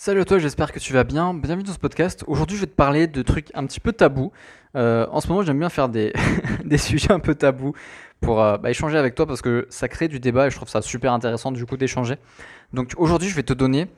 Salut à toi, j'espère que tu vas bien. Bienvenue dans ce podcast. Aujourd'hui, je vais te parler de trucs un petit peu tabous. Euh, en ce moment, j'aime bien faire des, des sujets un peu tabous pour euh, bah, échanger avec toi parce que ça crée du débat et je trouve ça super intéressant du coup d'échanger. Donc aujourd'hui, je vais te donner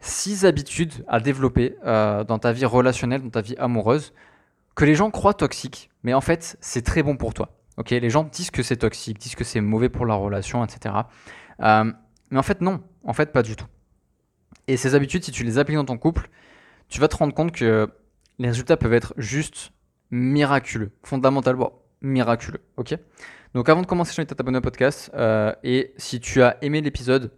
6 habitudes à développer euh, dans ta vie relationnelle, dans ta vie amoureuse, que les gens croient toxiques, mais en fait, c'est très bon pour toi. Les gens disent que c'est toxique, disent que c'est mauvais pour la relation, etc. mais en fait, non. En fait, pas du tout. Et ces habitudes, si tu les appliques dans ton couple, tu vas te rendre compte que les résultats peuvent être juste miraculeux, fondamentalement miraculeux. Ok? Donc avant de commencer, je t'invite à t'abonner au podcast. Euh, et si tu as aimé l'épisode,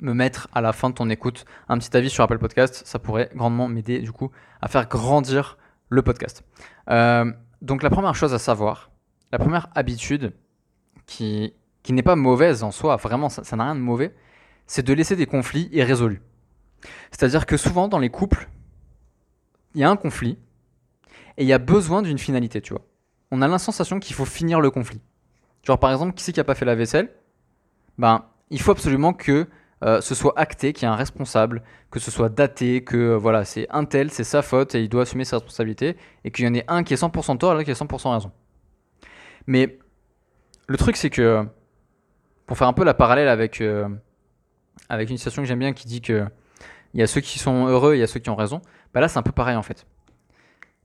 me mettre à la fin de ton écoute un petit avis sur Apple Podcast, ça pourrait grandement m'aider du coup à faire grandir le podcast. Euh, donc la première chose à savoir, la première habitude qui, qui n'est pas mauvaise en soi, vraiment ça n'a rien de mauvais, c'est de laisser des conflits irrésolus. C'est-à-dire que souvent dans les couples, il y a un conflit et il y a besoin d'une finalité, tu vois. On a l'insensation qu'il faut finir le conflit. Genre par exemple, qui c'est qui a pas fait la vaisselle? Ben, il faut absolument que euh, ce soit acté, qu'il y a un responsable, que ce soit daté, que euh, voilà, c'est un tel, c'est sa faute et il doit assumer ses responsabilités et qu'il y en ait un qui est 100% tort et l'autre qui est 100% raison. Mais le truc c'est que pour faire un peu la parallèle avec euh, avec une citation que j'aime bien qui dit que il y a ceux qui sont heureux et il y a ceux qui ont raison. Bah là, c'est un peu pareil en fait.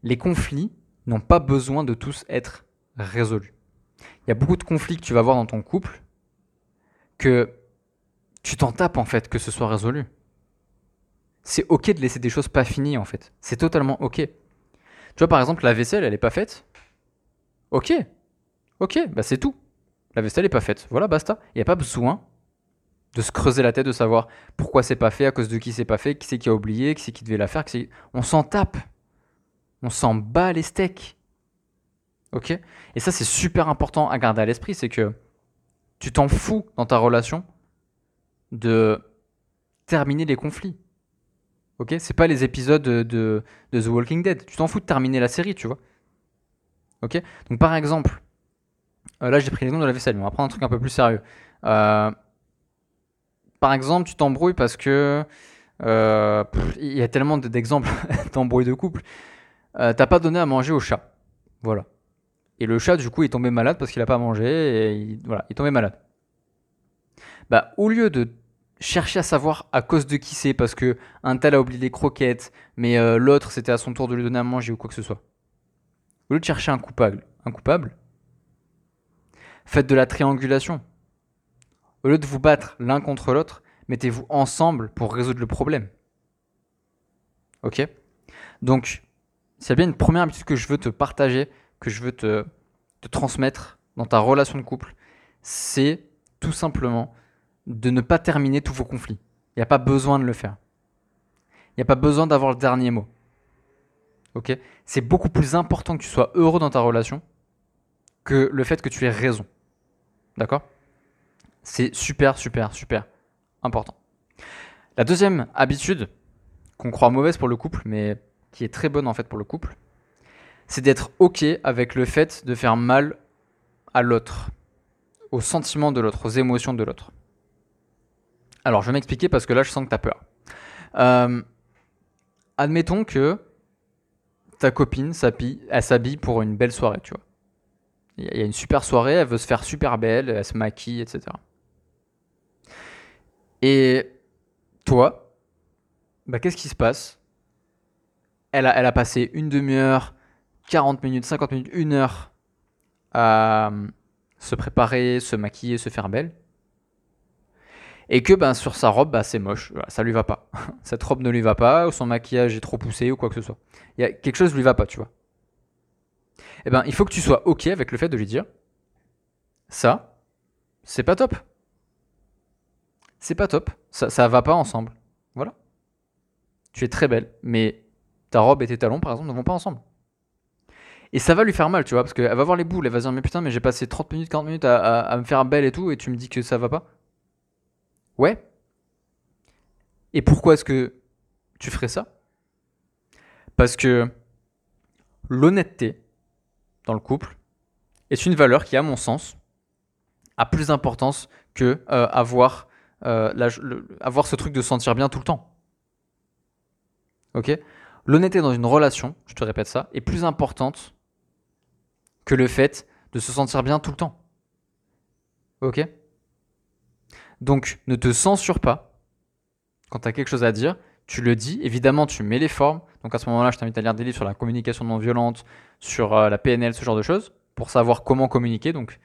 Les conflits n'ont pas besoin de tous être résolus. Il y a beaucoup de conflits que tu vas voir dans ton couple que tu t'en tapes en fait que ce soit résolu. C'est ok de laisser des choses pas finies en fait. C'est totalement ok. Tu vois par exemple la vaisselle elle est pas faite. Ok. Ok, bah c'est tout. La vaisselle est pas faite. Voilà, basta. Il n'y a pas besoin de se creuser la tête, de savoir pourquoi c'est pas fait, à cause de qui c'est pas fait, qui c'est qui a oublié, qui c'est qui devait la faire. On s'en tape. On s'en bat les steaks. Ok? Et ça, c'est super important à garder à l'esprit, c'est que tu t'en fous dans ta relation de terminer les conflits. Ok? C'est pas les épisodes de, de, The Walking Dead. Tu t'en fous de terminer la série, tu vois. Ok? Donc par exemple, euh, là j'ai pris noms de la vaisselle, on va prendre un truc un peu plus sérieux. Euh, par exemple, tu t'embrouilles parce que euh, il y a tellement d'exemples d'embrouilles de couple. Euh, T'as pas donné à manger au chat. Voilà. Et le chat, du coup, est tombé malade parce qu'il a pas mangé et il, voilà, il est tombé malade. Bah, au lieu de chercher à savoir à cause de qui c'est, parce que un tel a oublié les croquettes, mais euh, l'autre c'était à son tour de lui donner à manger ou quoi que ce soit. Au lieu de chercher un coupable, un coupable, faites de la triangulation. Au lieu de vous battre l'un contre l'autre, mettez-vous ensemble pour résoudre le problème. Ok? Donc, c'est bien une première habitude que je veux te partager, que je veux te, te transmettre dans ta relation de couple, c'est tout simplement de ne pas terminer tous vos conflits. Il n'y a pas besoin de le faire. Il n'y a pas besoin d'avoir le dernier mot. Ok? C'est beaucoup plus important que tu sois heureux dans ta relation que le fait que tu aies raison. D'accord? C'est super, super, super important. La deuxième habitude, qu'on croit mauvaise pour le couple, mais qui est très bonne en fait pour le couple, c'est d'être OK avec le fait de faire mal à l'autre, aux sentiments de l'autre, aux émotions de l'autre. Alors, je vais m'expliquer parce que là, je sens que tu as peur. Euh, admettons que ta copine s'habille pour une belle soirée, tu vois. Il y a une super soirée, elle veut se faire super belle, elle se maquille, etc. Et toi, bah, qu'est-ce qui se passe? Elle a, passé une demi-heure, 40 minutes, 50 minutes, une heure à euh, se préparer, se maquiller, se faire belle. Et que ben, sur sa robe, bah, c'est moche, ça lui va pas. Cette robe ne lui va pas, ou son maquillage est trop poussé, ou quoi que ce soit. Quelque chose lui va pas, tu vois. Eh ben, il faut que tu sois OK avec le fait de lui dire ça, c'est pas top c'est pas top. Ça, ça va pas ensemble. Voilà. Tu es très belle, mais ta robe et tes talons, par exemple, ne vont pas ensemble. Et ça va lui faire mal, tu vois, parce qu'elle va voir les boules, elle va se dire, mais putain, mais j'ai passé 30 minutes, 40 minutes à, me faire belle et tout, et tu me dis que ça va pas Ouais. Et pourquoi est-ce que tu ferais ça? Parce que l'honnêteté dans le couple est une valeur qui, à mon sens, a plus d'importance que euh, avoir euh, avoir ce truc de se sentir bien tout le temps. Ok? L'honnêteté dans une relation, je te répète ça, est plus importante que le fait de se sentir bien tout le temps. Ok? Donc, ne te censure pas. Quand tu as quelque chose à dire, tu le dis. Évidemment, tu mets les formes. Donc, à ce moment-là, je t'invite à lire des livres sur la communication non violente, sur euh, la PNL, ce genre de choses, pour savoir comment communiquer. Donc,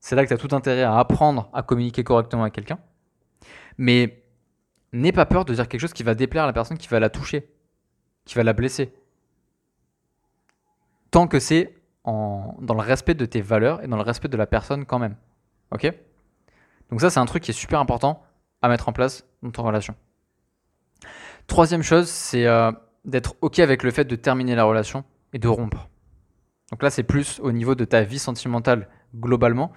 c'est là que tu as tout intérêt à apprendre à communiquer correctement avec quelqu'un. Mais n'aie pas peur de dire quelque chose qui va déplaire à la personne qui va la toucher, qui va la blesser. Tant que c'est dans le respect de tes valeurs et dans le respect de la personne quand même. Ok? Donc ça, c'est un truc qui est super important à mettre en place dans ton relation. Troisième chose, c'est euh, d'être ok avec le fait de terminer la relation et de rompre. Donc là, c'est plus au niveau de ta vie sentimentale globalement,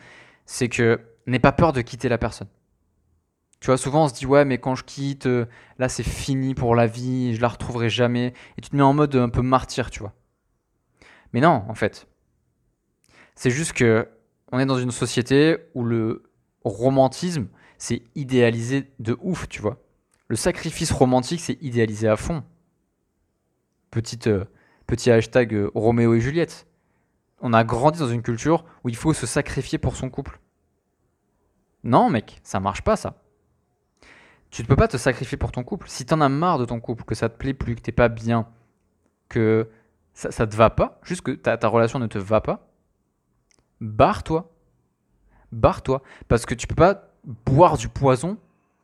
c'est que n'aie pas peur de quitter la personne. Tu vois, souvent on se dit ouais, mais quand je quitte, euh, là c'est fini pour la vie, je la retrouverai jamais, et tu te mets en mode un peu martyr, tu vois. Mais non, en fait, c'est juste que on est dans une société où le romantisme c'est idéalisé de ouf, tu vois. Le sacrifice romantique c'est idéalisé à fond. Petite, euh, petit hashtag euh, Roméo et Juliette on a grandi dans une culture où il faut se sacrifier pour son couple. Non, mec, ça marche pas ça. Tu ne peux pas te sacrifier pour ton couple. Si t'en as marre de ton couple, que ça te plaît plus, que t'es pas bien, que ça, ça te va pas, juste que ta, relation ne te va pas, barre-toi. Barre-toi. Parce que tu peux pas boire du poison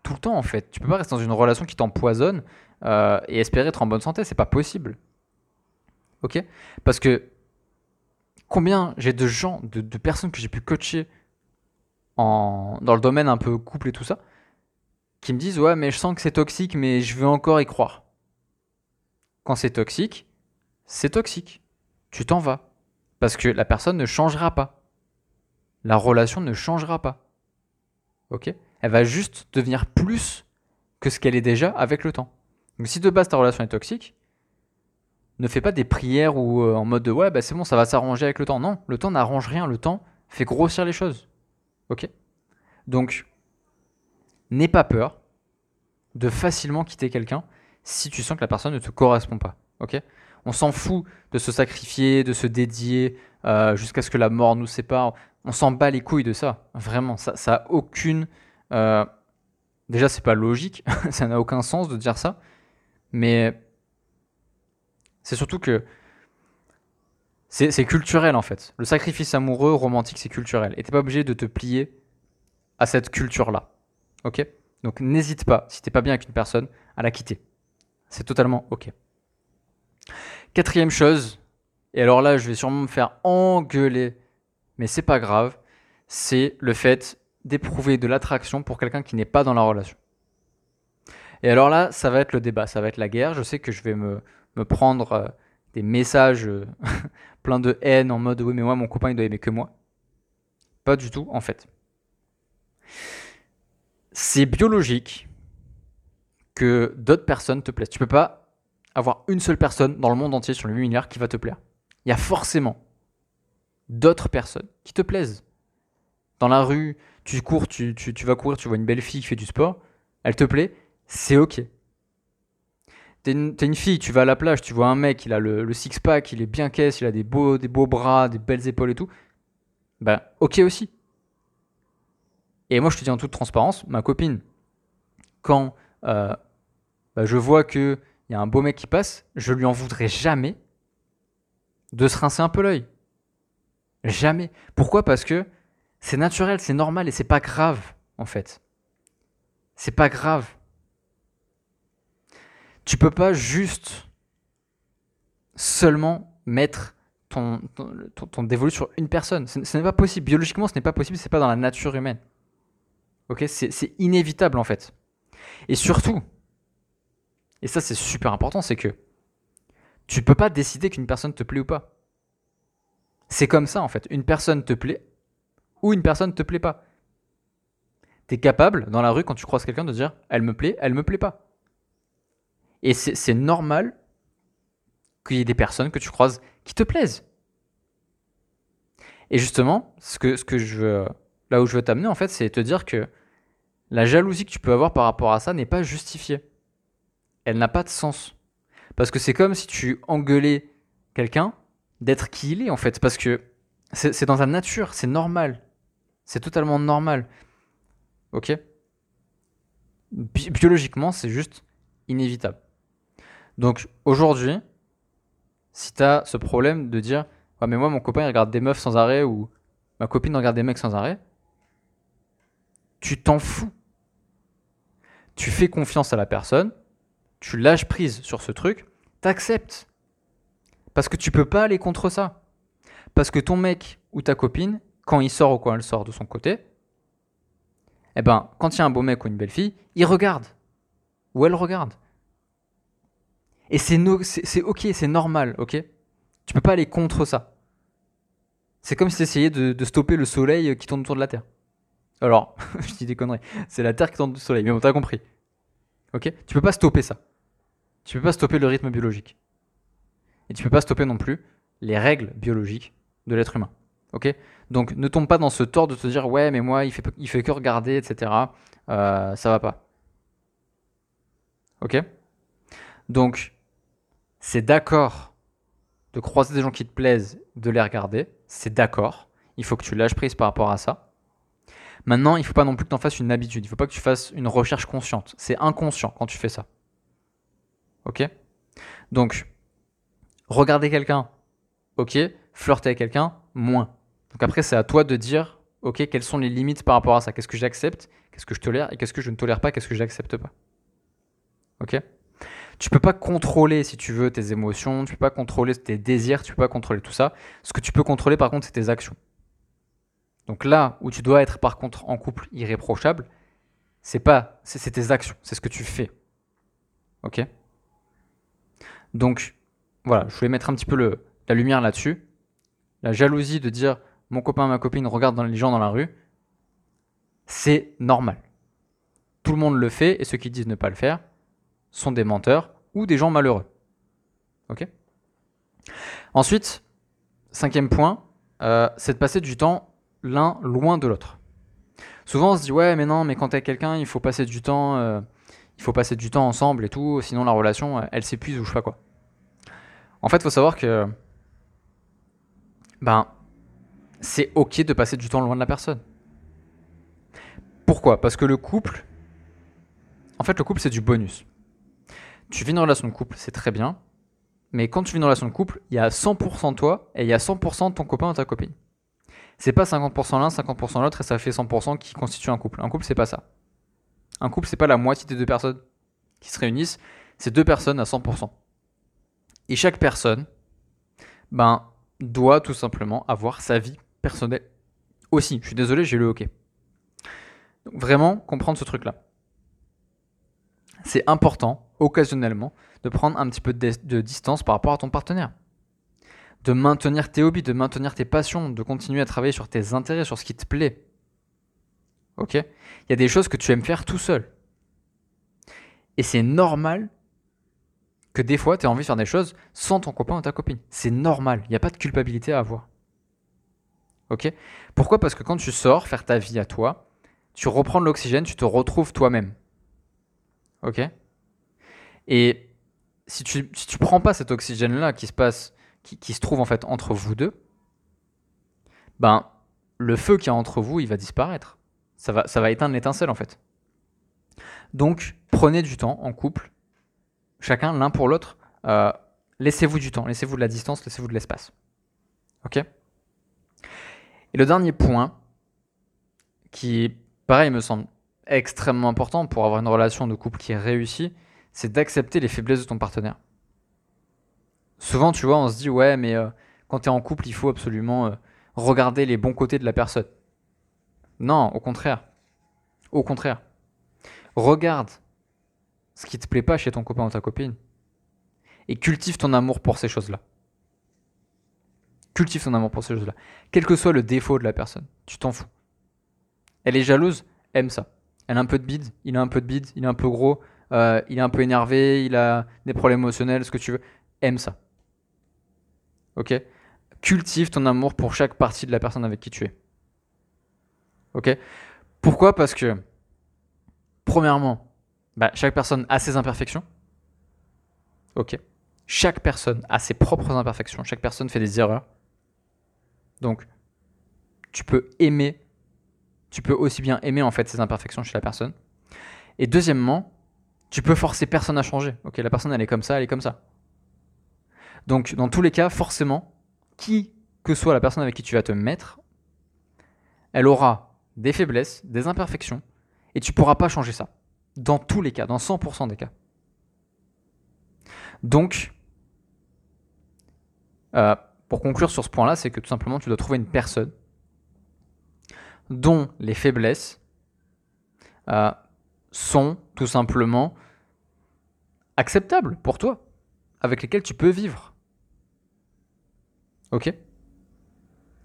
tout le temps en fait. Tu peux pas rester dans une relation qui t'empoisonne euh, et espérer être en bonne santé. C'est pas possible. Ok? Parce que combien j'ai de gens, de, personnes que j'ai pu coacher en, dans le domaine un peu couple et tout ça, me disent ouais mais je sens que c'est toxique mais je veux encore y croire. Quand c'est toxique, c'est toxique. Tu t'en vas. Parce que la personne ne changera pas. La relation ne changera pas. Ok? Elle va juste devenir plus que ce qu'elle est déjà avec le temps. Donc si de base ta relation est toxique, ne fais pas des prières ou euh, en mode de ouais, bah c'est bon, ça va s'arranger avec le temps. Non, le temps n'arrange rien, le temps fait grossir les choses. Ok? Donc, n'aie pas peur de facilement quitter quelqu'un si tu sens que la personne ne te correspond pas. On s'en fout de se sacrifier, de se dédier euh, jusqu'à ce que la mort nous sépare. On s'en bat les couilles de ça. Vraiment, ça, ça aucune. Euh... Déjà, c'est pas logique, ça n'a aucun sens de dire ça. Mais c'est surtout que c'est culturel en fait. Le sacrifice amoureux, romantique, c'est culturel. Et t'es pas obligé de te plier à cette culture-là. Ok? Donc n'hésite pas, si t'es pas bien avec une personne, à la quitter. C'est totalement ok. Quatrième chose, et alors là je vais sûrement me faire engueuler, mais c'est pas grave, c'est le fait d'éprouver de l'attraction pour quelqu'un qui n'est pas dans la relation. Et alors là, ça va être le débat, ça va être la guerre. Je sais que je vais me, me prendre euh, des messages euh, pleins de haine en mode oui mais moi mon copain il doit aimer que moi. Pas du tout en fait. C'est biologique que d'autres personnes te plaisent. Tu peux pas avoir une seule personne dans le monde entier sur le 8 milliards qui va te plaire. Il y a forcément d'autres personnes qui te plaisent. Dans la rue, tu cours, tu, vas courir, tu vois une belle fille qui fait du sport, elle te plaît, c'est ok. T'es une, fille, tu vas à la plage, tu vois un mec, il a le, six-pack, il est bien caisse, il a des beaux, des beaux bras, des belles épaules et tout. Ben, ok aussi. Et moi, je te dis en toute transparence, ma copine, quand euh, bah, je vois qu'il y a un beau mec qui passe, je lui en voudrais jamais de se rincer un peu l'œil. Jamais. Pourquoi? Parce que c'est naturel, c'est normal et c'est pas grave, en fait. C'est pas grave. Tu peux pas juste seulement mettre ton, dévolu sur une personne. Ce, n'est pas possible. Biologiquement, ce n'est pas possible. C'est pas dans la nature humaine. Ok C'est inévitable en fait. Et surtout, et ça c'est super important, c'est que tu peux pas décider qu'une personne te plaît ou pas. C'est comme ça en fait. Une personne te plaît ou une personne te plaît pas. Tu es capable dans la rue quand tu croises quelqu'un de dire elle me plaît, elle me plaît pas. Et c'est normal qu'il y ait des personnes que tu croises qui te plaisent. Et justement, ce que, ce que je veux, là où je veux t'amener, en fait, c'est te dire que la jalousie que tu peux avoir par rapport à ça n'est pas justifiée. Elle n'a pas de sens. Parce que c'est comme si tu engueulais quelqu'un d'être qui il est en fait. Parce que c'est dans ta nature, c'est normal. C'est totalement normal. Ok? Biologiquement, c'est juste inévitable. Donc aujourd'hui, si tu as ce problème de dire Ouais, mais moi, mon copain, il regarde des meufs sans arrêt ou ma copine regarde des mecs sans arrêt, tu t'en fous. Tu fais confiance à la personne, tu lâches prise sur ce truc, t'acceptes. Parce que tu peux pas aller contre ça. Parce que ton mec ou ta copine, quand il sort ou quand elle sort de son côté, eh ben, quand il y a un beau mec ou une belle fille, il regarde. Ou elle regarde. Et c'est ok, c'est normal, ok? Tu peux pas aller contre ça. C'est comme si tu essayais de, stopper le soleil qui tourne autour de la Terre. Alors, je dis des conneries. C'est la Terre qui tourne du soleil, mais bon, t'as compris. Ok? Tu peux pas stopper ça. Tu peux pas stopper le rythme biologique. Et tu peux pas stopper non plus les règles biologiques de l'être humain. Ok? Donc ne tombe pas dans ce tort de te dire ouais mais moi il fait, il fait que regarder etc. Euh, ça va pas. Ok? Donc c'est d'accord de croiser des gens qui te plaisent, de les regarder. C'est d'accord. Il faut que tu lâches prise par rapport à ça. Maintenant, il ne faut pas non plus que tu en fasses une habitude. Il ne faut pas que tu fasses une recherche consciente. C'est inconscient quand tu fais ça. Ok? Donc, regarder quelqu'un, ok? Flirter avec quelqu'un, moins. Donc après, c'est à toi de dire, ok, quelles sont les limites par rapport à ça? Qu'est-ce que j'accepte? Qu'est-ce que je tolère? Et qu'est-ce que je ne tolère pas? Qu'est-ce que j'accepte pas? Ok? Tu peux pas contrôler, si tu veux, tes émotions, tu peux pas contrôler tes désirs, tu peux pas contrôler tout ça. Ce que tu peux contrôler, par contre, c'est tes actions. Donc là où tu dois être, par contre, en couple irréprochable, c'est pas, c'est tes actions, c'est ce que tu fais. Ok? Donc, voilà, je voulais mettre un petit peu le, la lumière là-dessus. La jalousie de dire mon copain, ma copine regarde les gens dans la rue, c'est normal. Tout le monde le fait et ceux qui disent ne pas le faire, sont des menteurs ou des gens malheureux. Ok? Ensuite, cinquième point, euh, c'est de passer du temps l'un loin de l'autre. Souvent on se dit ouais mais non mais quand t'es quelqu'un il faut passer du temps euh, il faut passer du temps ensemble et tout sinon la relation elle s'épuise ou je sais pas quoi. En fait faut savoir que ben c'est ok de passer du temps loin de la personne. Pourquoi? Parce que le couple en fait le couple c'est du bonus tu vis une relation de couple, c'est très bien. Mais quand tu vis une relation de couple, il y a 100% de toi et il y a 100% de ton copain ou ta copine. C'est pas 50% l'un, 50% l'autre et ça fait 100% qui constitue un couple. Un couple, c'est pas ça. Un couple, c'est pas la moitié des deux personnes qui se réunissent, c'est deux personnes à 100%. Et chaque personne, ben, doit tout simplement avoir sa vie personnelle aussi. Je suis désolé, j'ai le hockey. Donc vraiment comprendre ce truc-là c'est important, occasionnellement, de prendre un petit peu de, distance par rapport à ton partenaire. De maintenir tes hobbies, de maintenir tes passions, de continuer à travailler sur tes intérêts, sur ce qui te plaît. Ok? Il y a des choses que tu aimes faire tout seul. Et c'est normal que des fois, tu aies envie de faire des choses sans ton copain ou ta copine. C'est normal. Il n'y a pas de culpabilité à avoir. Ok? Pourquoi? Parce que quand tu sors faire ta vie à toi, tu reprends l'oxygène, tu te retrouves toi-même. Ok? Et si tu, si tu prends pas cet oxygène-là qui se passe, qui, se trouve en fait entre vous deux, ben, le feu qui est entre vous, il va disparaître. Ça va, éteindre l'étincelle en fait. Donc, prenez du temps en couple, chacun l'un pour l'autre. Euh, laissez-vous du temps, laissez-vous de la distance, laissez-vous de l'espace. Ok? Et le dernier point, qui, pareil, me semble extrêmement important pour avoir une relation de couple qui est réussie, c'est d'accepter les faiblesses de ton partenaire. Souvent, tu vois, on se dit, ouais, mais euh, quand tu es en couple, il faut absolument euh, regarder les bons côtés de la personne. Non, au contraire. Au contraire. Regarde ce qui te plaît pas chez ton copain ou ta copine. Et cultive ton amour pour ces choses-là. Cultive ton amour pour ces choses-là. Quel que soit le défaut de la personne, tu t'en fous. Elle est jalouse, aime ça elle a un peu de bide, il a un peu de bide, il est un peu gros, euh, il est un peu énervé, il a des problèmes émotionnels, ce que tu veux. Aime ça. Ok Cultive ton amour pour chaque partie de la personne avec qui tu es. Ok Pourquoi? Parce que, premièrement, bah, chaque personne a ses imperfections. Ok chaque personne a ses propres imperfections, chaque personne fait des erreurs. Donc, tu peux aimer, tu peux aussi bien aimer en fait ces imperfections chez la personne. Et deuxièmement, tu peux forcer personne à changer. Ok, la personne elle est comme ça, elle est comme ça. Donc, dans tous les cas, forcément, qui que soit la personne avec qui tu vas te mettre, elle aura des faiblesses, des imperfections, et tu pourras pas changer ça. Dans tous les cas, dans 100% des cas. Donc, euh, pour conclure sur ce point-là, c'est que tout simplement, tu dois trouver une personne dont les faiblesses euh, sont tout simplement acceptables pour toi, avec lesquelles tu peux vivre. Ok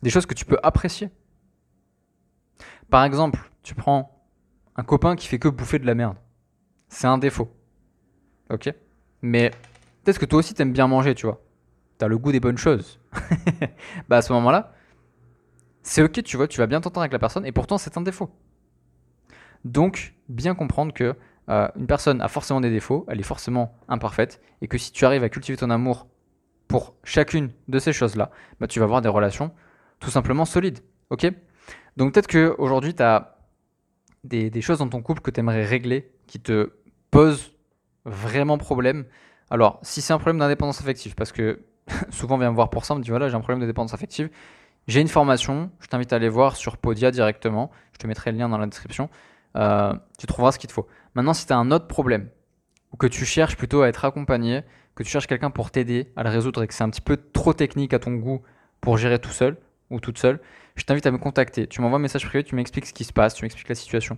Des choses que tu peux apprécier. Par exemple, tu prends un copain qui fait que bouffer de la merde. C'est un défaut. Ok Mais peut-être que toi aussi t'aimes bien manger, tu vois. T'as le goût des bonnes choses. bah à ce moment-là, c'est ok, tu vois, tu vas bien t'entendre avec la personne et pourtant c'est un défaut. Donc, bien comprendre que euh, une personne a forcément des défauts, elle est forcément imparfaite et que si tu arrives à cultiver ton amour pour chacune de ces choses-là, bah, tu vas avoir des relations tout simplement solides. Ok? Donc peut-être qu'aujourd'hui, tu as des, choses dans ton couple que tu aimerais régler qui te posent vraiment problème. Alors, si c'est un problème d'indépendance affective, parce que souvent on vient me voir pour ça, on me dit voilà, j'ai un problème de dépendance affective, j'ai une formation, je t'invite à aller voir sur Podia directement, je te mettrai le lien dans la description, euh, tu trouveras ce qu'il te faut. Maintenant, si tu as un autre problème, ou que tu cherches plutôt à être accompagné, que tu cherches quelqu'un pour t'aider à le résoudre et que c'est un petit peu trop technique à ton goût pour gérer tout seul ou toute seule, je t'invite à me contacter. Tu m'envoies un message privé, tu m'expliques ce qui se passe, tu m'expliques la situation.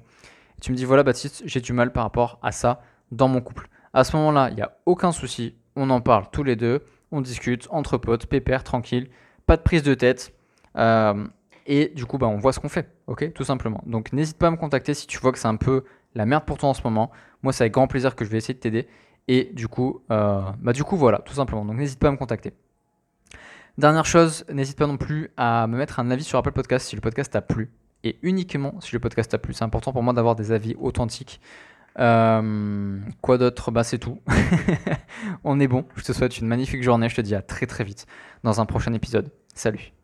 Et tu me dis voilà Baptiste, j'ai du mal par rapport à ça dans mon couple. À ce moment-là, il n'y a aucun souci, on en parle tous les deux, on discute entre potes, pépère, tranquille, pas de prise de tête. Euh, et du coup, bah, on voit ce qu'on fait, ok Tout simplement. Donc n'hésite pas à me contacter si tu vois que c'est un peu la merde pour toi en ce moment. Moi, c'est avec grand plaisir que je vais essayer de t'aider. Et du coup, euh, bah du coup, voilà, tout simplement. Donc n'hésite pas à me contacter. Dernière chose, n'hésite pas non plus à me mettre un avis sur Apple Podcast si le podcast t'a plu. Et uniquement si le podcast t'a plu. C'est important pour moi d'avoir des avis authentiques. Euh, quoi d'autre? Bah c'est tout. On est bon. Je te souhaite une magnifique journée. Je te dis à très très vite dans un prochain épisode. Salut